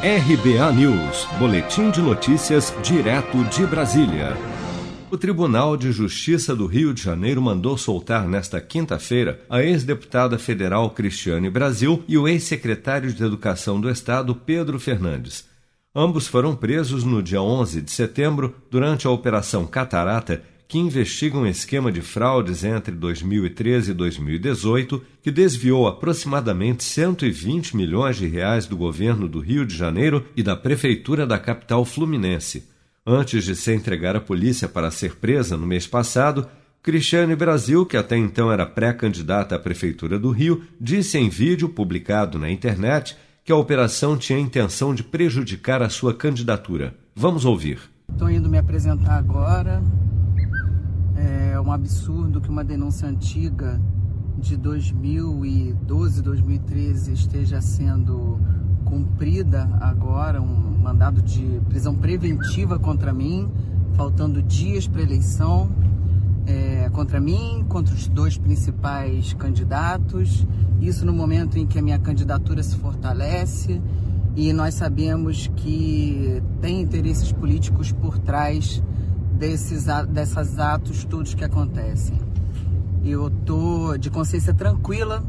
RBA News, Boletim de Notícias, direto de Brasília. O Tribunal de Justiça do Rio de Janeiro mandou soltar nesta quinta-feira a ex-deputada federal Cristiane Brasil e o ex-secretário de Educação do Estado, Pedro Fernandes. Ambos foram presos no dia 11 de setembro durante a Operação Catarata, que investiga um esquema de fraudes entre 2013 e 2018 que desviou aproximadamente 120 milhões de reais do governo do Rio de Janeiro e da prefeitura da capital fluminense. Antes de se entregar à polícia para ser presa no mês passado, Cristiane Brasil, que até então era pré-candidata à Prefeitura do Rio, disse em vídeo publicado na internet que a operação tinha a intenção de prejudicar a sua candidatura. Vamos ouvir. Estou indo me apresentar agora. É um absurdo que uma denúncia antiga de 2012, 2013 esteja sendo cumprida agora, um mandado de prisão preventiva contra mim, faltando dias para eleição, é, contra mim, contra os dois principais candidatos. Isso no momento em que a minha candidatura se fortalece e nós sabemos que tem interesses políticos por trás desses desses atos todos que acontecem. Eu tô de consciência tranquila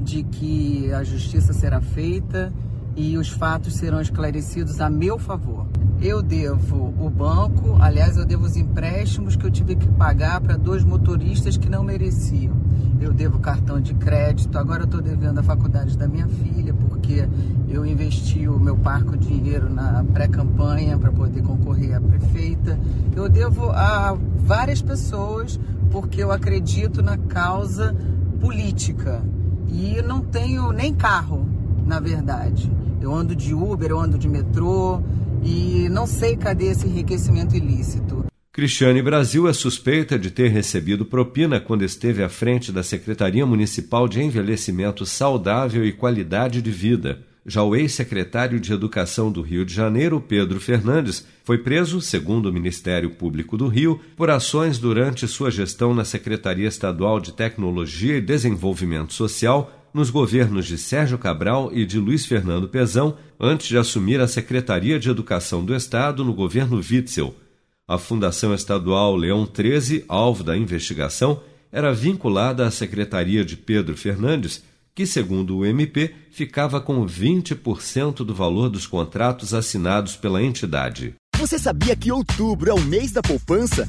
de que a justiça será feita e os fatos serão esclarecidos a meu favor. Eu devo o banco, aliás, eu devo os empréstimos que eu tive que pagar para dois motoristas que não mereciam. Eu devo cartão de crédito, agora eu estou devendo a faculdade da minha filha, porque eu investi o meu parco dinheiro na pré-campanha para poder concorrer à prefeita. Eu devo a várias pessoas, porque eu acredito na causa política. E não tenho nem carro, na verdade. Eu ando de Uber, eu ando de metrô, e não sei cadê esse enriquecimento ilícito. Cristiane Brasil é suspeita de ter recebido propina quando esteve à frente da Secretaria Municipal de Envelhecimento Saudável e Qualidade de Vida. Já o ex-secretário de Educação do Rio de Janeiro, Pedro Fernandes, foi preso, segundo o Ministério Público do Rio, por ações durante sua gestão na Secretaria Estadual de Tecnologia e Desenvolvimento Social nos governos de Sérgio Cabral e de Luiz Fernando Pezão, antes de assumir a Secretaria de Educação do Estado no governo Witzel. A Fundação Estadual Leão 13, alvo da investigação, era vinculada à Secretaria de Pedro Fernandes, que, segundo o MP, ficava com 20% do valor dos contratos assinados pela entidade. Você sabia que outubro é o mês da poupança?